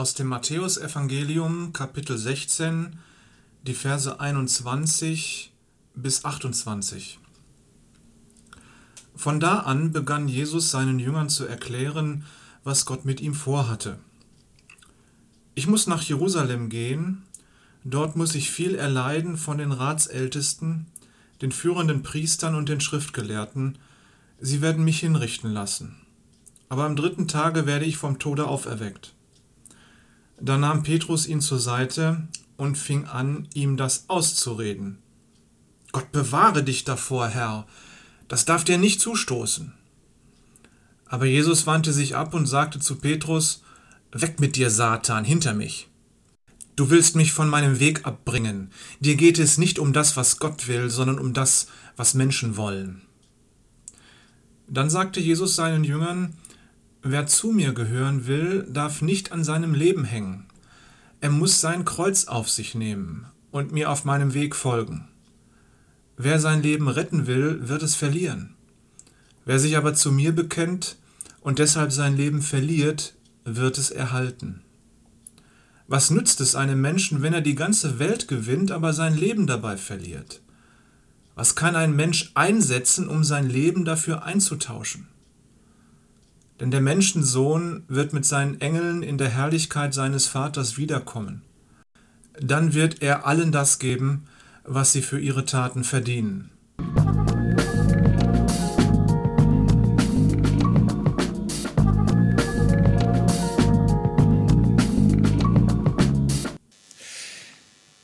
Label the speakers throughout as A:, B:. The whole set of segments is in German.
A: Aus dem Matthäusevangelium Kapitel 16, die Verse 21 bis 28. Von da an begann Jesus seinen Jüngern zu erklären, was Gott mit ihm vorhatte. Ich muss nach Jerusalem gehen, dort muss ich viel erleiden von den Ratsältesten, den führenden Priestern und den Schriftgelehrten, sie werden mich hinrichten lassen. Aber am dritten Tage werde ich vom Tode auferweckt. Da nahm Petrus ihn zur Seite und fing an, ihm das auszureden. Gott bewahre dich davor, Herr, das darf dir nicht zustoßen. Aber Jesus wandte sich ab und sagte zu Petrus, Weg mit dir, Satan, hinter mich. Du willst mich von meinem Weg abbringen. Dir geht es nicht um das, was Gott will, sondern um das, was Menschen wollen. Dann sagte Jesus seinen Jüngern, Wer zu mir gehören will, darf nicht an seinem Leben hängen. Er muss sein Kreuz auf sich nehmen und mir auf meinem Weg folgen. Wer sein Leben retten will, wird es verlieren. Wer sich aber zu mir bekennt und deshalb sein Leben verliert, wird es erhalten. Was nützt es einem Menschen, wenn er die ganze Welt gewinnt, aber sein Leben dabei verliert? Was kann ein Mensch einsetzen, um sein Leben dafür einzutauschen? Denn der Menschensohn wird mit seinen Engeln in der Herrlichkeit seines Vaters wiederkommen. Dann wird er allen das geben, was sie für ihre Taten verdienen.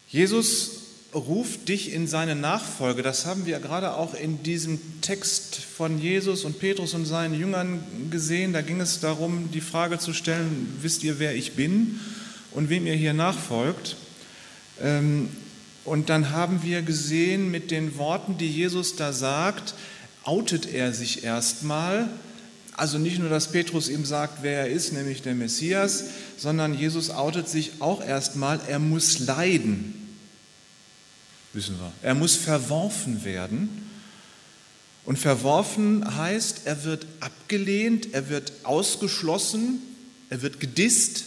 A: Jesus ruft dich in seine Nachfolge. Das haben wir gerade auch in diesem Text von Jesus und Petrus und seinen Jüngern gesehen. Da ging es darum, die Frage zu stellen, wisst ihr, wer ich bin und wem ihr hier nachfolgt? Ähm, und dann haben wir gesehen, mit den Worten, die Jesus da sagt, outet er sich erstmal. Also nicht nur, dass Petrus ihm sagt, wer er ist, nämlich der Messias, sondern Jesus outet sich auch erstmal, er muss leiden wissen wir. Er muss verworfen werden. Und verworfen heißt, er wird abgelehnt, er wird ausgeschlossen, er wird gedisst,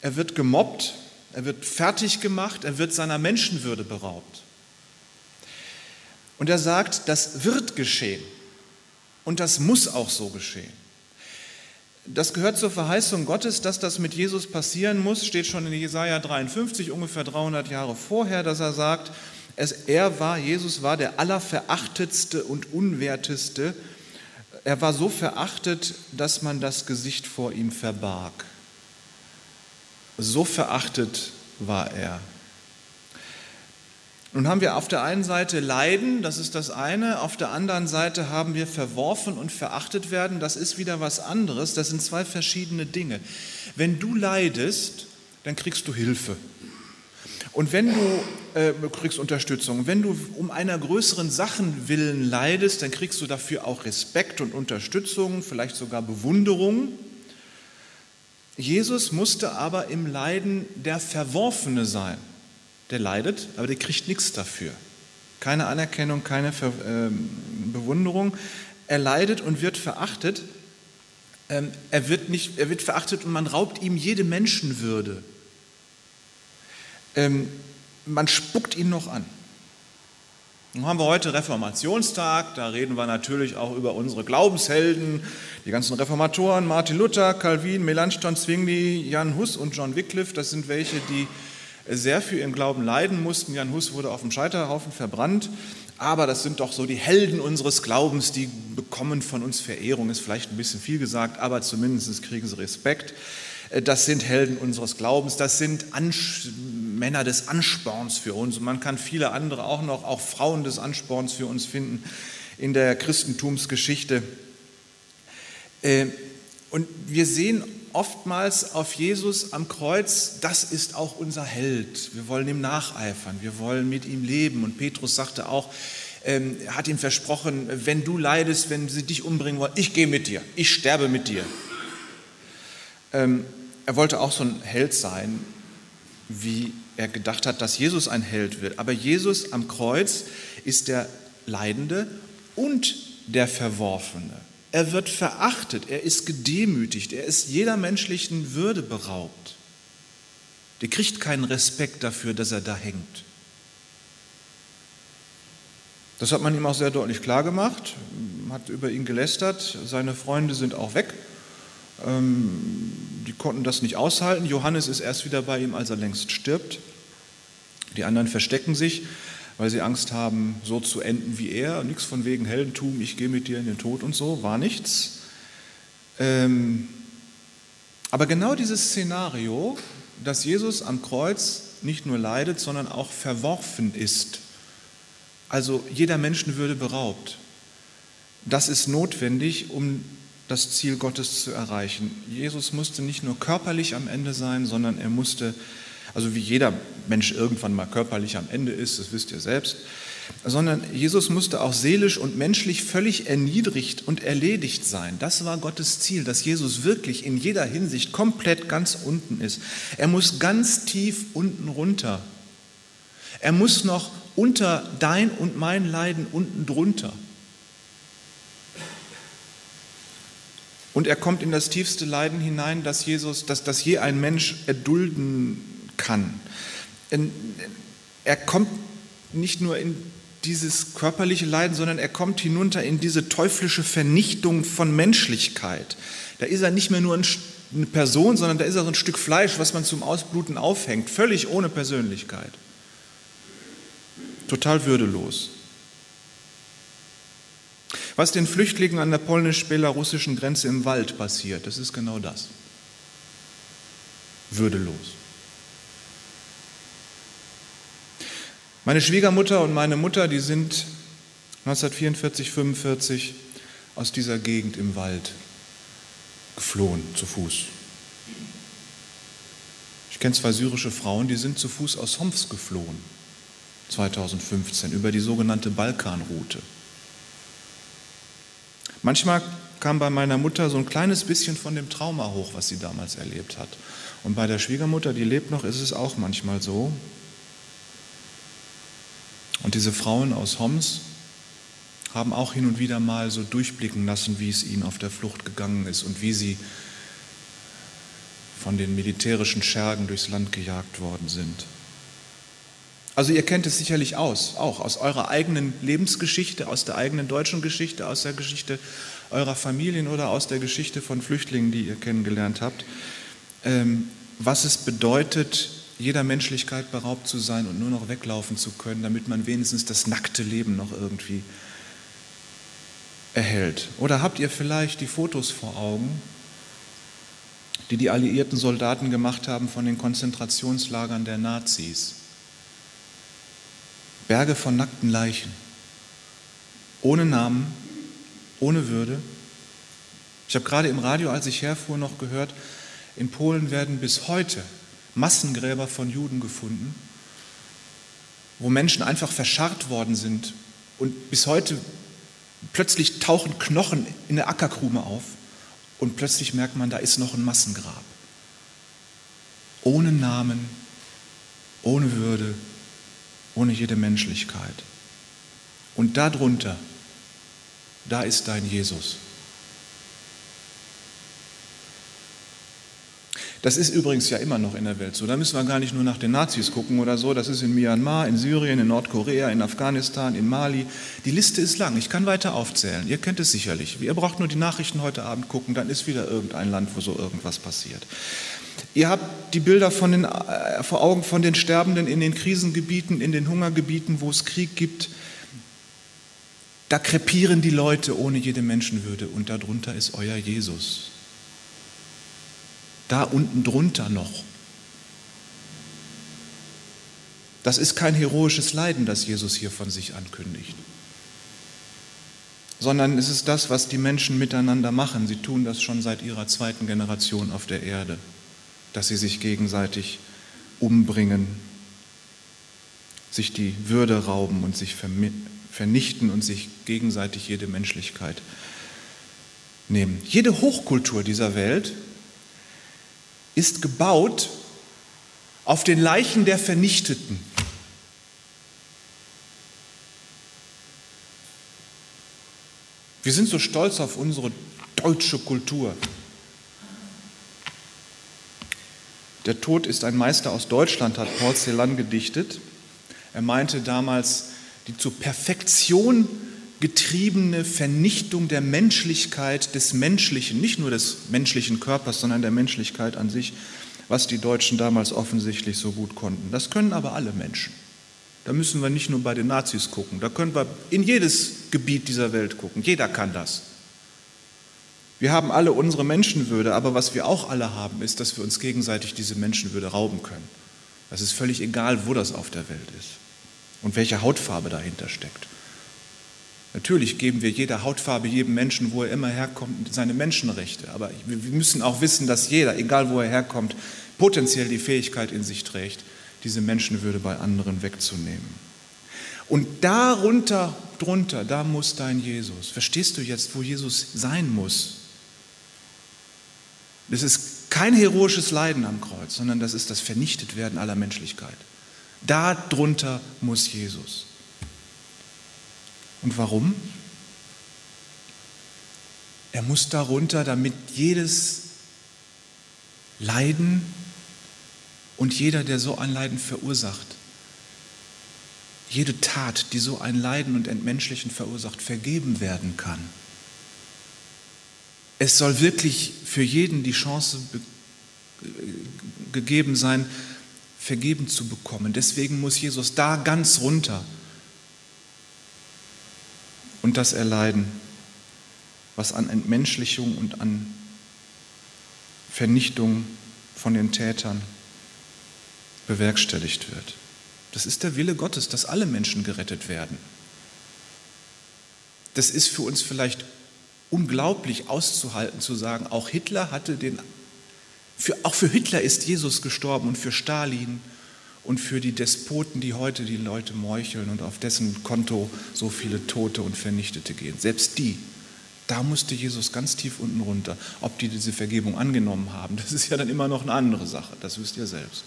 A: er wird gemobbt, er wird fertig gemacht, er wird seiner Menschenwürde beraubt. Und er sagt, das wird geschehen und das muss auch so geschehen. Das gehört zur Verheißung Gottes, dass das mit Jesus passieren muss, steht schon in Jesaja 53, ungefähr 300 Jahre vorher, dass er sagt, es, er war, Jesus war der allerverachtetste und unwerteste. Er war so verachtet, dass man das Gesicht vor ihm verbarg. So verachtet war er. Nun haben wir auf der einen Seite Leiden, das ist das eine, auf der anderen Seite haben wir verworfen und verachtet werden, das ist wieder was anderes, das sind zwei verschiedene Dinge. Wenn du leidest, dann kriegst du Hilfe. Und wenn du äh, kriegst Unterstützung, wenn du um einer größeren Sachen willen leidest, dann kriegst du dafür auch Respekt und Unterstützung, vielleicht sogar Bewunderung. Jesus musste aber im Leiden der Verworfene sein der leidet, aber der kriegt nichts dafür. Keine Anerkennung, keine Ver ähm, Bewunderung. Er leidet und wird verachtet. Ähm, er, wird nicht, er wird verachtet und man raubt ihm jede Menschenwürde. Ähm, man spuckt ihn noch an. Nun haben wir heute Reformationstag, da reden wir natürlich auch über unsere Glaubenshelden, die ganzen Reformatoren, Martin Luther, Calvin, Melanchthon, Zwingli, Jan Hus und John Wycliffe, das sind welche, die sehr für ihren Glauben leiden mussten. Jan Hus wurde auf dem Scheiterhaufen verbrannt. Aber das sind doch so die Helden unseres Glaubens, die bekommen von uns Verehrung, ist vielleicht ein bisschen viel gesagt, aber zumindest kriegen sie Respekt. Äh, das sind Helden unseres Glaubens, das sind Ansch Männer des Ansporns für uns. Und man kann viele andere auch noch, auch Frauen des Ansporns für uns finden in der Christentumsgeschichte. Äh, und wir sehen oftmals auf Jesus am Kreuz, das ist auch unser Held. Wir wollen ihm nacheifern, wir wollen mit ihm leben. Und Petrus sagte auch, ähm, hat ihm versprochen, wenn du leidest, wenn sie dich umbringen wollen, ich gehe mit dir, ich sterbe mit dir. Ähm, er wollte auch so ein Held sein, wie er gedacht hat, dass Jesus ein Held wird. Aber Jesus am Kreuz ist der Leidende und der Verworfene.
B: Er wird verachtet, er ist gedemütigt, er ist jeder menschlichen Würde beraubt. Der kriegt keinen Respekt dafür, dass er da hängt. Das hat man ihm auch sehr deutlich klargemacht, hat über ihn gelästert, seine Freunde sind auch weg, ähm, die konnten das nicht aushalten. Johannes ist erst wieder bei ihm, als er längst stirbt. Die anderen verstecken sich, weil sie Angst haben, so zu enden wie er. Nichts von wegen Heldentum, ich gehe mit dir in den Tod und so, war nichts. Ähm, aber genau dieses Szenario, dass Jesus am Kreuz nicht nur leidet, sondern auch verworfen ist, also jeder Menschenwürde beraubt. Das ist notwendig, um das Ziel Gottes zu erreichen. Jesus musste nicht nur körperlich am Ende sein, sondern er musste, also wie jeder Mensch irgendwann mal körperlich am Ende ist, das wisst ihr selbst, sondern Jesus musste auch seelisch und menschlich völlig erniedrigt und erledigt sein. Das war Gottes Ziel, dass Jesus wirklich in jeder Hinsicht komplett ganz unten ist. Er muss ganz tief unten runter. Er muss noch unter dein und mein Leiden unten drunter. Und er kommt in das tiefste Leiden hinein, das Jesus, dass das je ein Mensch erdulden kann. Er kommt nicht nur in dieses körperliche Leiden, sondern er kommt hinunter in diese teuflische Vernichtung von Menschlichkeit. Da ist er nicht mehr nur eine Person, sondern da ist er so ein Stück Fleisch, was man zum Ausbluten aufhängt, völlig ohne Persönlichkeit total würdelos. Was den Flüchtlingen an der polnisch-belarussischen Grenze im Wald passiert, das ist genau das. Würdelos. Meine Schwiegermutter und meine Mutter, die sind 1944, 45 aus dieser Gegend im Wald geflohen zu Fuß. Ich kenne zwei syrische Frauen, die sind zu Fuß aus Homs geflohen. 2015 über die sogenannte Balkanroute. Manchmal kam bei meiner Mutter so ein kleines bisschen von dem Trauma hoch, was sie damals erlebt hat. Und bei der Schwiegermutter, die lebt noch, ist es auch manchmal so. Und diese Frauen aus Homs haben auch hin und wieder mal so durchblicken lassen, wie es ihnen auf der Flucht gegangen ist und wie sie von den militärischen Schergen durchs Land gejagt worden sind. Also ihr kennt es sicherlich aus, auch aus eurer eigenen Lebensgeschichte, aus der eigenen deutschen Geschichte, aus der Geschichte eurer Familien oder aus der Geschichte von Flüchtlingen, die ihr kennengelernt habt, ähm, was es bedeutet, jeder Menschlichkeit beraubt zu sein und nur noch weglaufen zu können, damit man wenigstens das nackte Leben noch irgendwie erhält. Oder habt ihr vielleicht die Fotos vor Augen, die die alliierten Soldaten gemacht haben von den Konzentrationslagern der Nazis? Berge von nackten Leichen, ohne Namen, ohne Würde. Ich habe gerade im Radio, als ich herfuhr, noch gehört, in Polen werden bis heute Massengräber von Juden gefunden, wo Menschen einfach verscharrt worden sind und bis heute plötzlich tauchen Knochen in der Ackerkrume auf und plötzlich merkt man, da ist noch ein Massengrab. Ohne Namen, ohne Würde, ohne jede Menschlichkeit. Und darunter, da ist dein Jesus. Das ist übrigens ja immer noch in der Welt so. Da müssen wir gar nicht nur nach den Nazis gucken oder so. Das ist in Myanmar, in Syrien, in Nordkorea, in Afghanistan, in Mali. Die Liste ist lang. Ich kann weiter aufzählen. Ihr kennt es sicherlich. Ihr braucht nur die Nachrichten heute Abend gucken, dann ist wieder irgendein Land, wo so irgendwas passiert. Ihr habt die Bilder den, äh, vor Augen von den Sterbenden in den Krisengebieten, in den Hungergebieten, wo es Krieg gibt. Da krepieren die Leute ohne jede Menschenwürde und darunter ist euer Jesus. Da unten drunter noch. Das ist kein heroisches Leiden, das Jesus hier von sich ankündigt, sondern es ist das, was die Menschen miteinander machen. Sie tun das schon seit ihrer zweiten Generation auf der Erde dass sie sich gegenseitig umbringen, sich die Würde rauben und sich vernichten und sich gegenseitig jede Menschlichkeit nehmen. Jede Hochkultur dieser Welt ist gebaut auf den Leichen der Vernichteten. Wir sind so stolz auf unsere deutsche Kultur. Der Tod ist ein Meister aus Deutschland, hat Paul Celan gedichtet. Er meinte damals, die zur Perfektion getriebene Vernichtung der Menschlichkeit, des Menschlichen, nicht nur des menschlichen Körpers, sondern der Menschlichkeit an sich, was die Deutschen damals offensichtlich so gut konnten. Das können aber alle Menschen. Da müssen wir nicht nur bei den Nazis gucken, da können wir in jedes Gebiet dieser Welt gucken. Jeder kann das. Wir haben alle unsere Menschenwürde, aber was wir auch alle haben, ist, dass wir uns gegenseitig diese Menschenwürde rauben können. Das ist völlig egal, wo das auf der Welt ist und welche Hautfarbe dahinter steckt. Natürlich geben wir jeder Hautfarbe, jedem Menschen, wo er immer herkommt, seine Menschenrechte. Aber wir müssen auch wissen, dass jeder, egal wo er herkommt, potenziell die Fähigkeit in sich trägt, diese Menschenwürde bei anderen wegzunehmen. Und darunter, drunter, da muss dein Jesus. Verstehst du jetzt, wo Jesus sein muss? Das ist kein heroisches Leiden am Kreuz, sondern das ist das Vernichtetwerden aller Menschlichkeit. Darunter muss Jesus. Und warum? Er muss darunter, damit jedes Leiden und jeder, der so ein Leiden verursacht, jede Tat, die so ein Leiden und Entmenschlichen verursacht, vergeben werden kann. Es soll wirklich für jeden die Chance gegeben sein, vergeben zu bekommen. Deswegen muss Jesus da ganz runter und das erleiden, was an Entmenschlichung und an Vernichtung von den Tätern bewerkstelligt wird. Das ist der Wille Gottes, dass alle Menschen gerettet werden. Das ist für uns vielleicht unglaublich auszuhalten, zu sagen, auch Hitler hatte den, für, auch für Hitler ist Jesus gestorben und für Stalin und für die Despoten, die heute die Leute meucheln und auf dessen Konto so viele Tote und Vernichtete gehen. Selbst die, da musste Jesus ganz tief unten runter. Ob die diese Vergebung angenommen haben, das ist ja dann immer noch eine andere Sache, das wisst ihr selbst.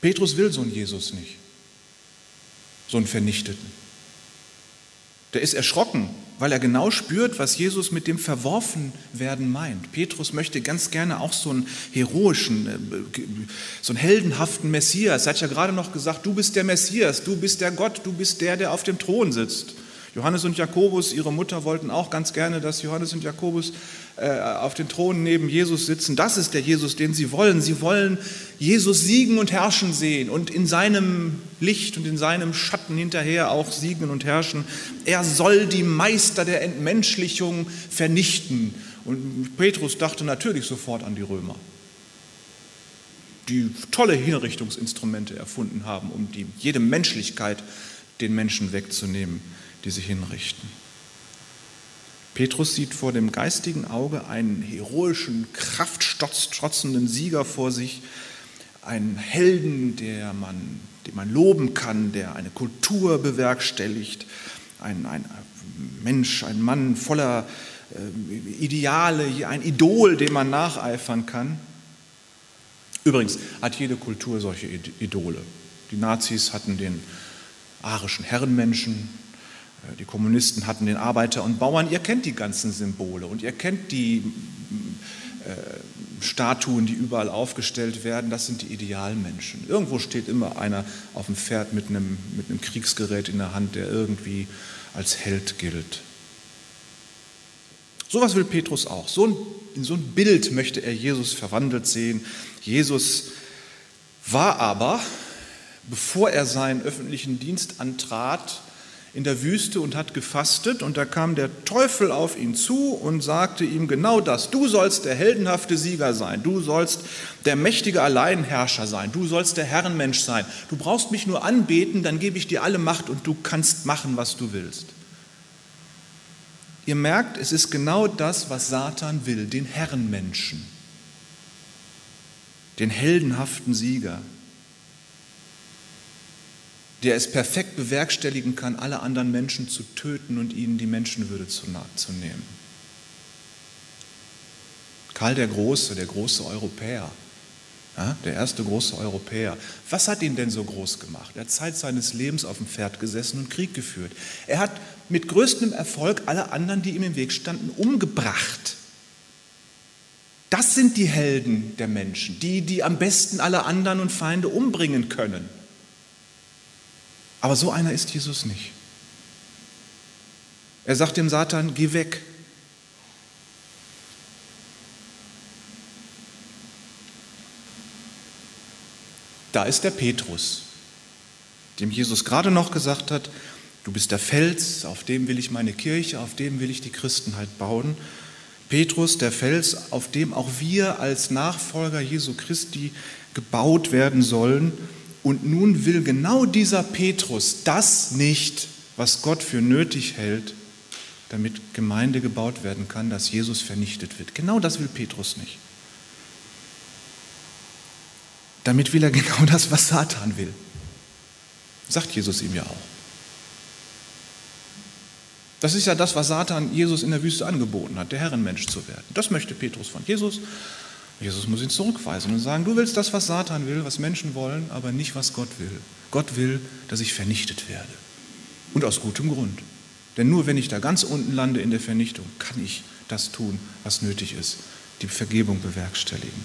B: Petrus will so einen Jesus nicht so einen Vernichteten. Der ist erschrocken, weil er genau spürt, was Jesus mit dem Verworfenwerden meint. Petrus möchte ganz gerne auch so einen heroischen, äh, so einen heldenhaften Messias. Er hat ja gerade noch gesagt, du bist der Messias, du bist der Gott, du bist der, der auf dem Thron sitzt. Johannes und Jakobus, ihre Mutter, wollten auch ganz gerne, dass Johannes und Jakobus äh, auf den Thron neben Jesus sitzen. Das ist der Jesus, den sie wollen. Sie wollen Jesus siegen und herrschen sehen und in seinem Licht und in seinem Schatten hinterher auch siegen und herrschen. Er soll die Meister der Entmenschlichung vernichten. Und Petrus dachte natürlich sofort an die Römer, die tolle Hinrichtungsinstrumente erfunden haben, um die, jede Menschlichkeit den Menschen wegzunehmen die sich hinrichten. Petrus sieht vor dem geistigen Auge einen heroischen, kraftstrotzenden Sieger vor sich, einen Helden, der man, den man loben kann, der eine Kultur bewerkstelligt, ein, ein Mensch, ein Mann voller äh, Ideale, ein Idol, dem man nacheifern kann. Übrigens hat jede Kultur solche Idole. Die Nazis hatten den arischen Herrenmenschen, die Kommunisten hatten den Arbeiter und Bauern. Ihr kennt die ganzen Symbole und ihr kennt die äh, Statuen, die überall aufgestellt werden. Das sind die Idealmenschen. Irgendwo steht immer einer auf dem Pferd mit einem, mit einem Kriegsgerät in der Hand, der irgendwie als Held gilt. So was will Petrus auch. So ein, in so ein Bild möchte er Jesus verwandelt sehen. Jesus war aber, bevor er seinen öffentlichen Dienst antrat, in der Wüste und hat gefastet. Und da kam der Teufel auf ihn zu und sagte ihm genau das, du sollst der heldenhafte Sieger sein, du sollst der mächtige Alleinherrscher sein, du sollst der Herrenmensch sein, du brauchst mich nur anbeten, dann gebe ich dir alle Macht und du kannst machen, was du willst. Ihr merkt, es ist genau das, was Satan will, den Herrenmenschen, den heldenhaften Sieger, der es perfekt bewerkstelligen kann, alle anderen Menschen zu töten und ihnen die Menschenwürde zu, zu nehmen. Karl der Große, der große Europäer, ja, der erste große Europäer. Was hat ihn denn so groß gemacht? Er hat Zeit seines Lebens auf dem Pferd gesessen und Krieg geführt. Er hat mit größtem Erfolg alle anderen, die ihm im Weg standen, umgebracht. Das sind die Helden der Menschen, die, die am besten alle anderen und Feinde umbringen können. Aber so einer ist Jesus nicht. Er sagt dem Satan, geh weg. Da ist der Petrus, dem Jesus gerade noch gesagt hat, du bist der Fels, auf dem will ich meine Kirche, auf dem will ich die Christenheit bauen. Petrus, der Fels, auf dem auch wir als Nachfolger Jesu Christi gebaut werden sollen. Und nun will genau dieser Petrus das nicht, was Gott für nötig hält, damit Gemeinde gebaut werden kann, dass Jesus vernichtet wird. Genau das will Petrus nicht. Damit will er genau das, was Satan will. Sagt Jesus ihm ja auch. Das ist ja das, was Satan Jesus in der Wüste angeboten hat, der Herrenmensch zu werden. Das möchte Petrus von Jesus. Jesus muss ihn zurückweisen und sagen, du willst das, was Satan will, was Menschen wollen, aber nicht, was Gott will. Gott will, dass ich vernichtet werde. Und aus gutem Grund. Denn nur wenn ich da ganz unten lande in der Vernichtung, kann ich das tun, was nötig ist, die Vergebung bewerkstelligen.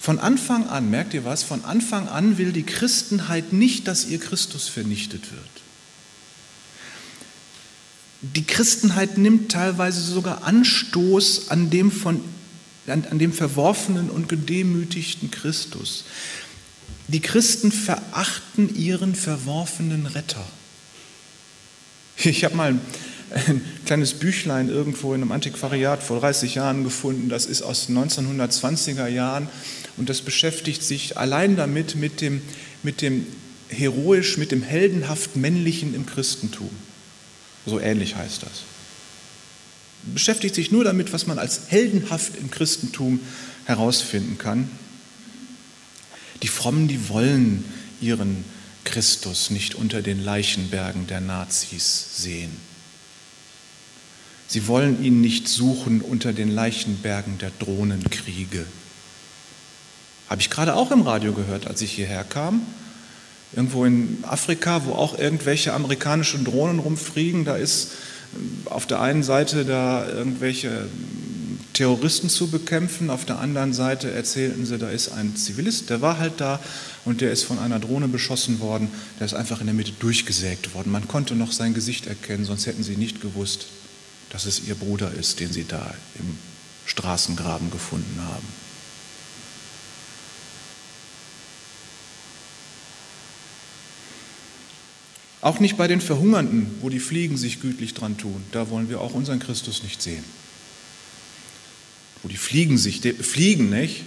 B: Von Anfang an, merkt ihr was, von Anfang an will die Christenheit nicht, dass ihr Christus vernichtet wird. Die Christenheit nimmt teilweise sogar Anstoß an dem, von, an, an dem verworfenen und gedemütigten Christus. Die Christen verachten ihren verworfenen Retter. Ich habe mal ein kleines Büchlein irgendwo in einem Antiquariat vor 30 Jahren gefunden. Das ist aus 1920er Jahren und das beschäftigt sich allein damit, mit dem, mit dem heroisch, mit dem heldenhaft Männlichen im Christentum. So ähnlich heißt das. Beschäftigt sich nur damit, was man als heldenhaft im Christentum herausfinden kann. Die Frommen, die wollen ihren Christus nicht unter den Leichenbergen der Nazis sehen. Sie wollen ihn nicht suchen unter den Leichenbergen der Drohnenkriege. Habe ich gerade auch im Radio gehört, als ich hierher kam. Irgendwo in Afrika, wo auch irgendwelche amerikanischen Drohnen rumfliegen, da ist äh, auf der einen Seite da irgendwelche Terroristen zu bekämpfen, auf der anderen Seite erzählten sie, da ist ein Zivilist, der war halt da und der ist von einer Drohne beschossen worden, der ist einfach in der Mitte durchgesägt worden. Man konnte noch sein Gesicht erkennen, sonst hätten sie nicht gewusst, dass es ihr Bruder ist, den sie da im Straßengraben gefunden haben. Auch nicht bei den Verhungernden, wo die Fliegen sich gütlich dran tun. Da wollen wir auch unseren Christus nicht sehen. Wo die Fliegen sich, der, Fliegen, nicht?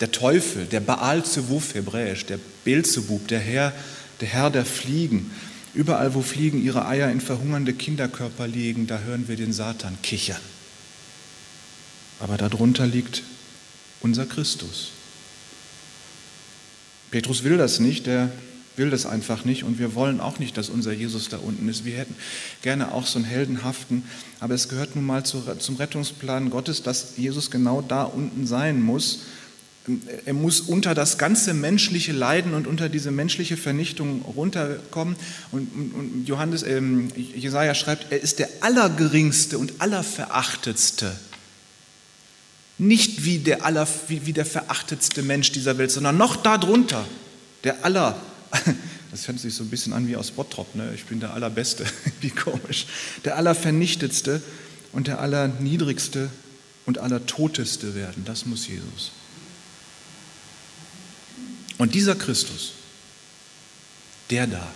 B: Der Teufel, der Baal Zewuf hebräisch, der Beelzebub, der Herr, der Herr der Fliegen. Überall, wo Fliegen ihre Eier in verhungernde Kinderkörper legen, da hören wir den Satan kichern. Aber darunter liegt unser Christus. Petrus will das nicht, der will das einfach nicht und wir wollen auch nicht, dass unser Jesus da unten ist. Wir hätten gerne auch so einen heldenhaften, aber es gehört nun mal zum Rettungsplan Gottes, dass Jesus genau da unten sein muss. Er muss unter das ganze menschliche Leiden und unter diese menschliche Vernichtung runterkommen. Und, und Johannes, äh, Jesaja schreibt, er ist der Allergeringste und Allerverachtetste. Nicht wie der, aller, wie, wie der verachtetste Mensch dieser Welt, sondern noch darunter, der Aller, das hört sich so ein bisschen an wie aus Bottrop, ne? ich bin der Allerbeste, wie komisch. Der Allervernichtetste und der Allerniedrigste und Allertoteste werden, das muss Jesus. Und dieser Christus, der da,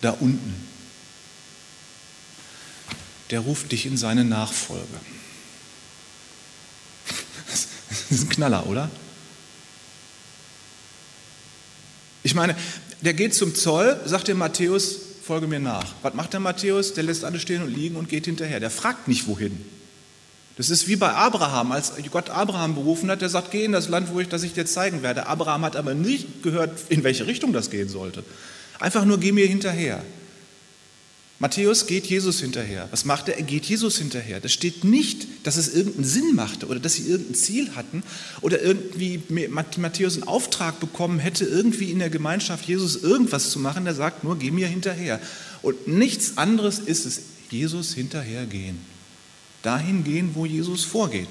B: da unten, der ruft dich in seine Nachfolge. Das ist ein Knaller, oder? Ich meine, der geht zum Zoll, sagt dem Matthäus, folge mir nach. Was macht der Matthäus? Der lässt alle stehen und liegen und geht hinterher. Der fragt nicht, wohin. Das ist wie bei Abraham, als Gott Abraham berufen hat, der sagt, geh in das Land, wo ich das ich dir zeigen werde. Abraham hat aber nicht gehört, in welche Richtung das gehen sollte. Einfach nur, geh mir hinterher. Matthäus geht Jesus hinterher. Was macht er? Er geht Jesus hinterher. Das steht nicht, dass es irgendeinen Sinn machte oder dass sie irgendein Ziel hatten oder irgendwie Matthäus einen Auftrag bekommen hätte, irgendwie in der Gemeinschaft Jesus irgendwas zu machen. Er sagt nur, geh mir hinterher. Und nichts anderes ist es, Jesus hinterhergehen. Dahin gehen, wo Jesus vorgeht.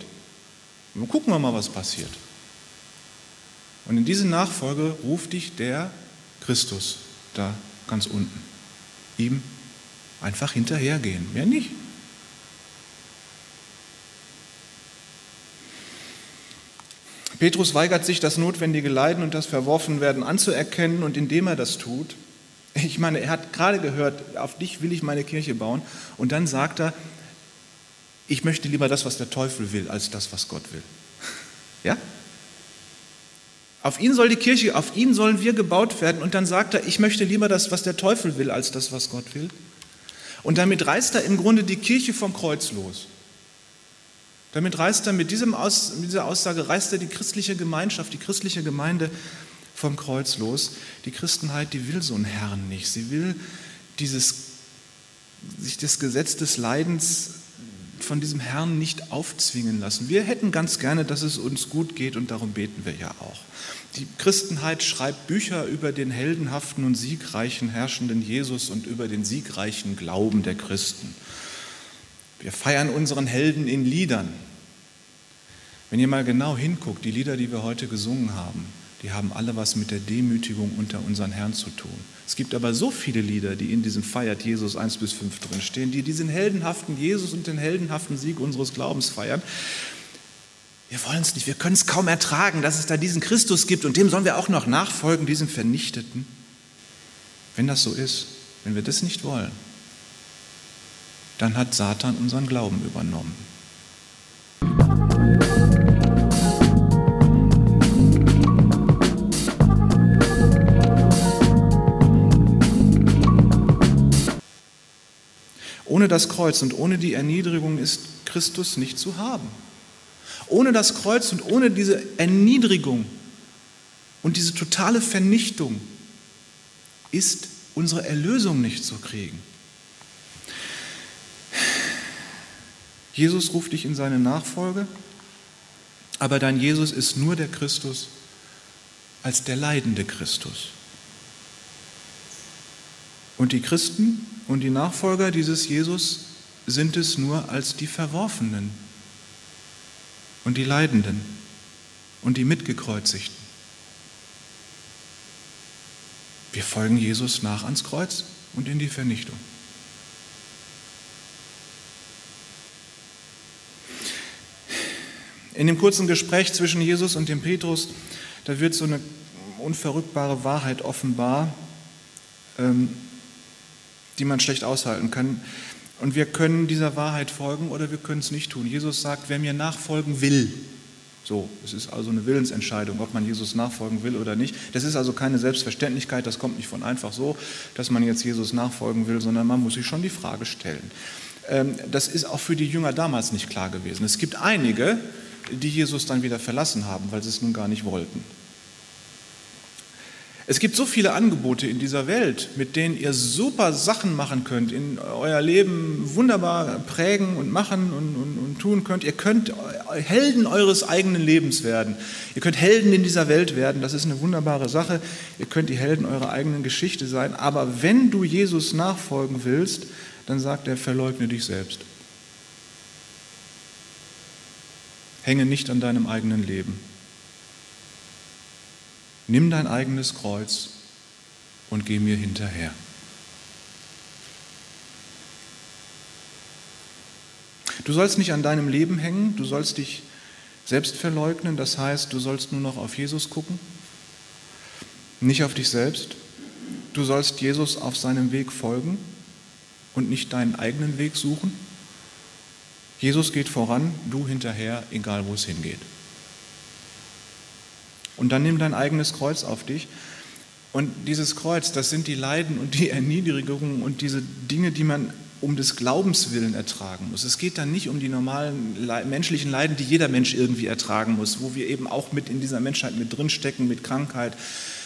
B: Und gucken wir mal, was passiert. Und in diese Nachfolge ruft dich der Christus da ganz unten. Ihm Einfach hinterhergehen, mehr nicht. Petrus weigert sich, das notwendige Leiden und das Verworfenwerden anzuerkennen und indem er das tut, ich meine, er hat gerade gehört, auf dich will ich meine Kirche bauen und dann sagt er, ich möchte lieber das, was der Teufel will, als das, was Gott will. Ja? Auf ihn soll die Kirche, auf ihn sollen wir gebaut werden und dann sagt er, ich möchte lieber das, was der Teufel will, als das, was Gott will. Und damit reißt er im Grunde die Kirche vom Kreuz los. Damit reißt er mit, diesem Aus, mit dieser Aussage, reißt er die christliche Gemeinschaft, die christliche Gemeinde vom Kreuz los. Die Christenheit, die will so einen Herrn nicht. Sie will dieses, sich das Gesetz des Leidens von diesem Herrn nicht aufzwingen lassen. Wir hätten ganz gerne, dass es uns gut geht und darum beten wir ja auch. Die Christenheit schreibt Bücher über den heldenhaften und siegreichen herrschenden Jesus und über den siegreichen Glauben der Christen. Wir feiern unseren Helden in Liedern. Wenn ihr mal genau hinguckt, die Lieder, die wir heute gesungen haben, die haben alle was mit der Demütigung unter unseren Herrn zu tun. Es gibt aber so viele Lieder, die in diesem Feiert Jesus 1 bis 5 drin stehen, die diesen heldenhaften Jesus und den heldenhaften Sieg unseres Glaubens feiern. Wir wollen es nicht, wir können es kaum ertragen, dass es da diesen Christus gibt und dem sollen wir auch noch nachfolgen, diesem Vernichteten. Wenn das so ist, wenn wir das nicht wollen, dann hat Satan unseren Glauben übernommen. Ohne das Kreuz und ohne die Erniedrigung ist Christus nicht zu haben. Ohne das Kreuz und ohne diese Erniedrigung und diese totale Vernichtung ist unsere Erlösung nicht zu kriegen. Jesus ruft dich in seine Nachfolge, aber dein Jesus ist nur der Christus als der leidende Christus. Und die Christen und die Nachfolger dieses Jesus sind es nur als die Verworfenen und die Leidenden und die Mitgekreuzigten. Wir folgen Jesus nach ans Kreuz und in die Vernichtung. In dem kurzen Gespräch zwischen Jesus und dem Petrus, da wird so eine unverrückbare Wahrheit offenbar, ähm, die man schlecht aushalten kann. Und wir können dieser Wahrheit folgen oder wir können es nicht tun. Jesus sagt, wer mir nachfolgen will, so, es ist also eine Willensentscheidung, ob man Jesus nachfolgen will oder nicht. Das ist also keine Selbstverständlichkeit, das kommt nicht von einfach so, dass man jetzt Jesus nachfolgen will, sondern man muss sich schon die Frage stellen. Ähm, das ist auch für die Jünger damals nicht klar gewesen. Es gibt einige, die Jesus dann wieder verlassen haben, weil sie es nun gar nicht wollten. Es gibt so viele Angebote in dieser Welt, mit denen ihr super Sachen machen könnt, in euer Leben wunderbar prägen und machen und, und, und, tun könnt. Ihr könnt Helden eures eigenen Lebens werden. Ihr könnt Helden in dieser Welt werden. Das ist eine wunderbare Sache. Ihr könnt die Helden eurer eigenen Geschichte sein. Aber wenn du Jesus nachfolgen willst, dann sagt er, verleugne dich selbst. Hänge nicht an deinem eigenen Leben. Nimm dein eigenes Kreuz und geh mir hinterher. Du sollst nicht an deinem Leben hängen, du sollst dich selbst verleugnen, das heißt, du sollst nur noch auf Jesus gucken, nicht auf dich selbst. Du sollst Jesus auf seinem Weg folgen und nicht deinen eigenen Weg suchen. Jesus geht voran, du hinterher, egal wo es hingeht. Und dann nimm dein eigenes Kreuz auf dich. Und dieses Kreuz, das sind die Leiden und die Erniedrigungen und diese Dinge, die man um des Glaubens willen ertragen muss. Es geht dann nicht um die normalen menschlichen Leiden, die jeder Mensch irgendwie ertragen muss, wo wir eben auch mit in dieser Menschheit mit drinstecken, mit Krankheit,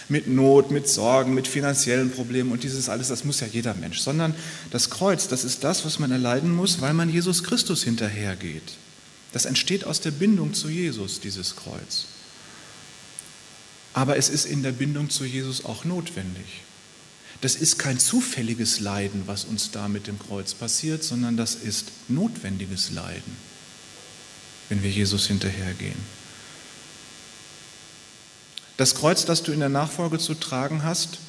B: mit Not, mit Sorgen, mit finanziellen Problemen und dieses alles, das muss ja jeder Mensch, sondern das Kreuz, das ist das, was man erleiden muss, weil man Jesus Christus hinterhergeht. Das entsteht aus der Bindung zu Jesus, dieses Kreuz. Aber es ist in der Bindung zu Jesus auch notwendig. Das ist kein zufälliges Leiden, was uns da mit dem Kreuz passiert, sondern das ist notwendiges Leiden, wenn wir Jesus hinterhergehen. Das Kreuz, das du in der Nachfolge zu tragen hast,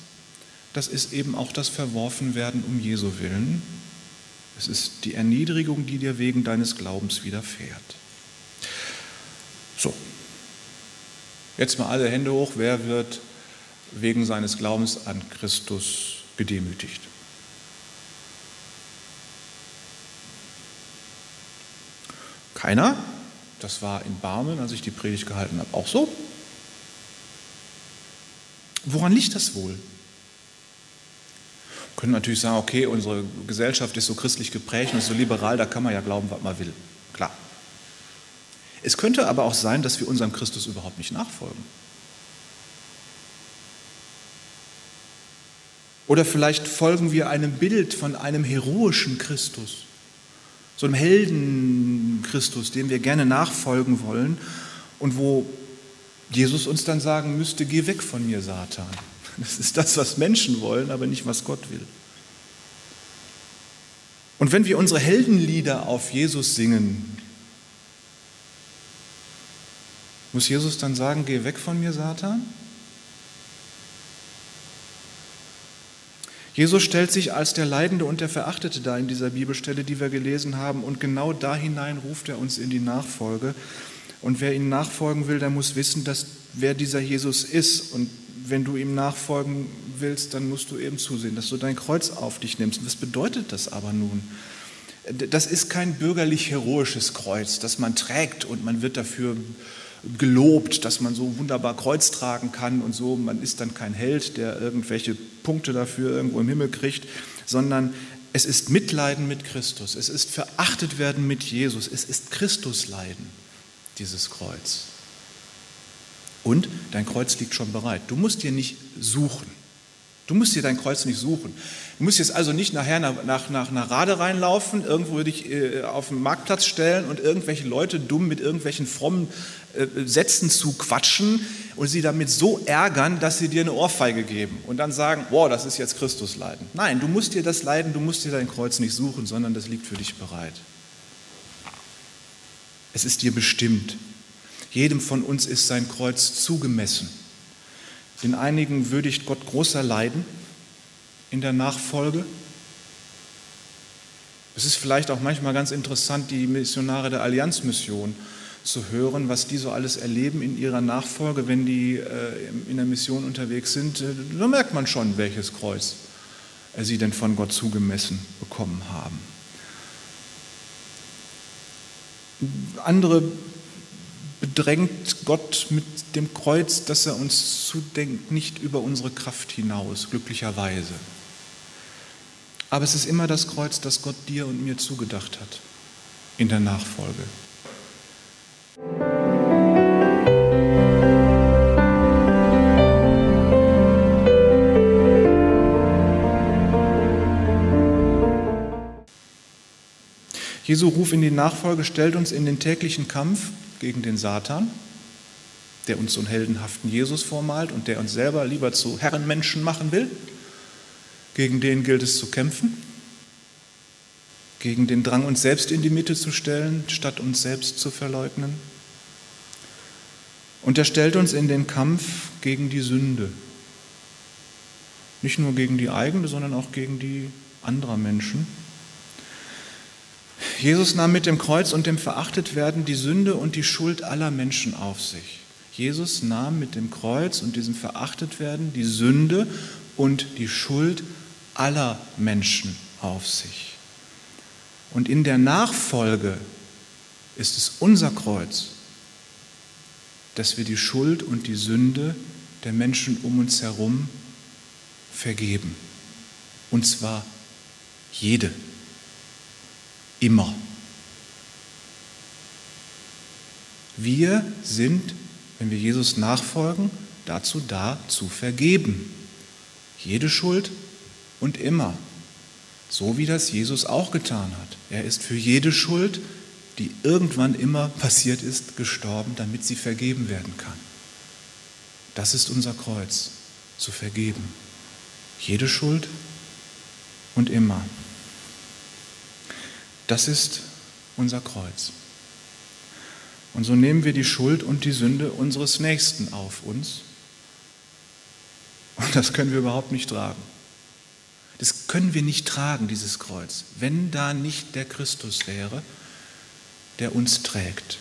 B: das ist eben auch das Verworfenwerden um Jesu willen. Es ist die Erniedrigung, die dir wegen deines Glaubens widerfährt. So, jetzt mal alle Hände hoch. Wer wird wegen seines Glaubens an Christus gedemütigt. Keiner? Das war in Barmen, als ich die Predigt gehalten habe, auch so. Woran liegt das wohl? Wir können natürlich sagen, okay, unsere Gesellschaft ist so christlich geprägt und so liberal, da kann man ja glauben, was man will. Es könnte aber auch sein, dass wir unserem Christus überhaupt nicht nachfolgen. Oder vielleicht folgen wir einem Bild von einem heroischen Christus, so einem Helden Christus, dem wir gerne nachfolgen wollen und wo Jesus uns dann sagen müsste, geh weg von mir, Satan. Das ist das, was Menschen wollen, aber nicht, was Gott will. Und wenn wir unsere Heldenlieder auf Jesus singen, muss Jesus dann sagen, geh weg von mir, Satan? Jesus stellt sich als der Leidende und der Verachtete da in dieser Bibelstelle, die wir gelesen haben, und genau da hinein ruft er uns in die Nachfolge. Und wer ihm nachfolgen will, der muss wissen, dass wer dieser Jesus ist. Und wenn du ihm nachfolgen willst, dann musst du eben zusehen, dass du dein Kreuz auf dich nimmst. Was bedeutet das aber nun? Das ist kein bürgerlich-heroisches Kreuz, das man trägt und man wird dafür gelobt, dass man so wunderbar Kreuz tragen kann und so. Man ist dann kein Held, der irgendwelche Punkte dafür irgendwo im Himmel kriegt, sondern es ist Mitleiden mit Christus. Es ist verachtet werden mit Jesus. Es ist Christusleiden, dieses Kreuz. Und dein Kreuz liegt schon bereit. Du musst dir nicht suchen. Du musst dir dein Kreuz nicht suchen. Du musst jetzt also nicht nachher nach, nach, nach einer Rade reinlaufen, irgendwo dich äh, auf den Marktplatz stellen und irgendwelche Leute dumm mit irgendwelchen frommen äh, Sätzen zu quatschen und sie damit so ärgern, dass sie dir eine Ohrfeige geben und dann sagen, wow, das ist jetzt Christusleiden. Nein, du musst dir das Leiden, du musst dir dein Kreuz nicht suchen, sondern das liegt für dich bereit. Es ist dir bestimmt. Jedem von uns ist sein Kreuz zugemessen. Den einigen würdigt Gott großer Leiden in der Nachfolge. Es ist vielleicht auch manchmal ganz interessant, die Missionare der Allianzmission zu hören, was die so alles erleben in ihrer Nachfolge, wenn die äh, in der Mission unterwegs sind. Da merkt man schon, welches Kreuz sie denn von Gott zugemessen bekommen haben. Andere bedrängt Gott mit dem Kreuz, das er uns zudenkt, nicht über unsere Kraft hinaus, glücklicherweise. Aber es ist immer das Kreuz, das Gott dir und mir zugedacht hat in der Nachfolge. Jesu Ruf in die Nachfolge stellt uns in den täglichen Kampf gegen den Satan, der uns so einen heldenhaften Jesus vormalt und der uns selber lieber zu Herrenmenschen machen will. Gegen den gilt es zu kämpfen, gegen den Drang, uns selbst in die Mitte zu stellen, statt uns selbst zu verleugnen. Und er stellt uns in den Kampf gegen die Sünde. Nicht nur gegen die eigene, sondern auch gegen die anderer Menschen. Jesus nahm mit dem Kreuz und dem Verachtetwerden die Sünde und die Schuld aller Menschen auf sich. Jesus nahm mit dem Kreuz und diesem Verachtetwerden die Sünde und die Schuld aller Menschen auf sich. Und in der Nachfolge ist es unser Kreuz, dass wir die Schuld und die Sünde der Menschen um uns herum vergeben. Und zwar jede immer. Wir sind, wenn wir Jesus nachfolgen, dazu da, zu vergeben. Jede Schuld und immer. So wie das Jesus auch getan hat. Er ist für jede Schuld, die irgendwann immer passiert ist, gestorben, damit sie vergeben werden kann. Das ist unser Kreuz, zu vergeben. Jede Schuld und immer. Das ist unser Kreuz. Und so nehmen wir die Schuld und die Sünde unseres Nächsten auf uns. Und das können wir überhaupt nicht tragen. Das können wir nicht tragen, dieses Kreuz, wenn da nicht der Christus wäre, der uns trägt.